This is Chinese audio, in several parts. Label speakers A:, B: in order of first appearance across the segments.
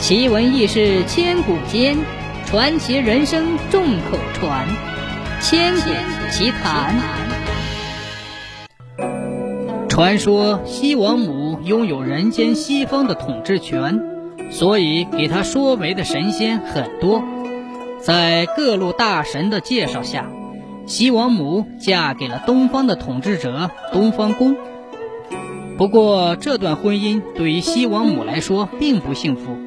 A: 奇闻异事千古间，传奇人生众口传。千古奇谈。传说西王母拥有人间西方的统治权，所以给她说媒的神仙很多。在各路大神的介绍下，西王母嫁给了东方的统治者东方公。不过，这段婚姻对于西王母来说并不幸福。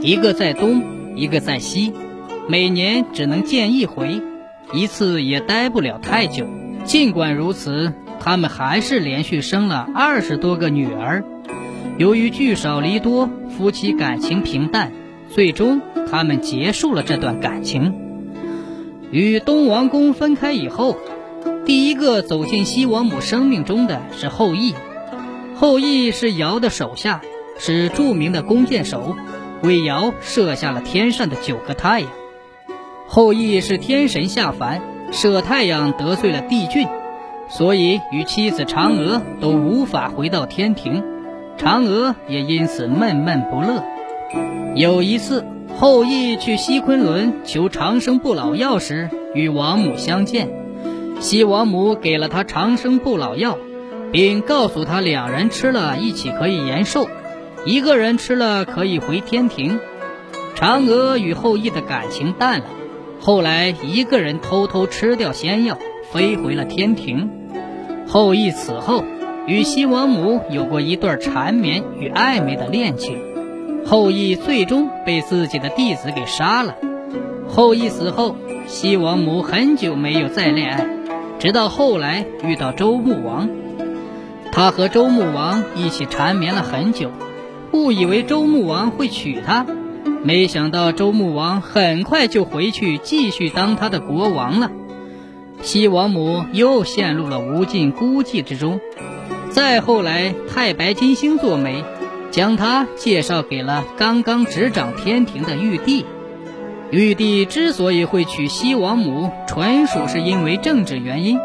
A: 一个在东，一个在西，每年只能见一回，一次也待不了太久。尽管如此，他们还是连续生了二十多个女儿。由于聚少离多，夫妻感情平淡，最终他们结束了这段感情。与东王公分开以后，第一个走进西王母生命中的是后羿。后羿是尧的手下，是著名的弓箭手。为尧射下了天上的九个太阳。后羿是天神下凡，射太阳得罪了帝俊，所以与妻子嫦娥都无法回到天庭，嫦娥也因此闷闷不乐。有一次，后羿去西昆仑求长生不老药时，与王母相见，西王母给了他长生不老药，并告诉他两人吃了一起可以延寿。一个人吃了可以回天庭，嫦娥与后羿的感情淡了。后来一个人偷偷吃掉仙药，飞回了天庭。后羿死后，与西王母有过一段缠绵与暧昧的恋情。后羿最终被自己的弟子给杀了。后羿死后，西王母很久没有再恋爱，直到后来遇到周穆王，她和周穆王一起缠绵了很久。误以为周穆王会娶她，没想到周穆王很快就回去继续当他的国王了。西王母又陷入了无尽孤寂之中。再后来，太白金星做媒，将她介绍给了刚刚执掌天庭的玉帝。玉帝之所以会娶西王母，纯属是因为政治原因。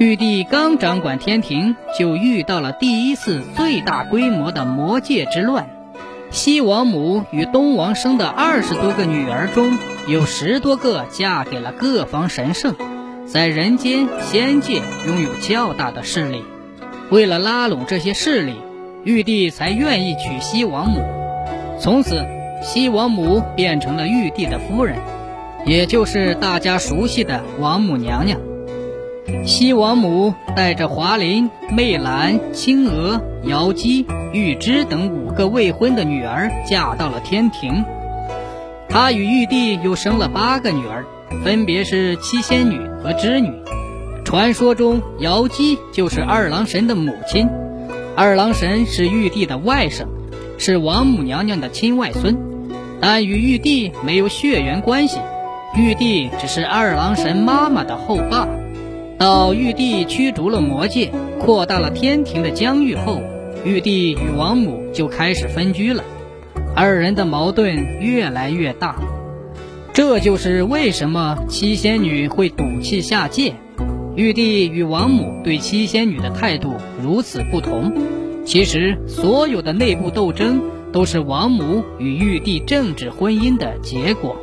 A: 玉帝刚掌管天庭，就遇到了第一次最大规模的魔界之乱。西王母与东王生的二十多个女儿中，有十多个嫁给了各方神圣，在人间仙界拥有较大的势力。为了拉拢这些势力，玉帝才愿意娶西王母。从此，西王母变成了玉帝的夫人，也就是大家熟悉的王母娘娘。西王母带着华林、媚兰、青娥、瑶姬、玉芝等五个未婚的女儿嫁到了天庭。她与玉帝又生了八个女儿，分别是七仙女和织女。传说中，瑶姬就是二郎神的母亲，二郎神是玉帝的外甥，是王母娘娘的亲外孙，但与玉帝没有血缘关系，玉帝只是二郎神妈妈的后爸。到玉帝驱逐了魔界，扩大了天庭的疆域后，玉帝与王母就开始分居了，二人的矛盾越来越大。这就是为什么七仙女会赌气下界。玉帝与王母对七仙女的态度如此不同，其实所有的内部斗争都是王母与玉帝政治婚姻的结果。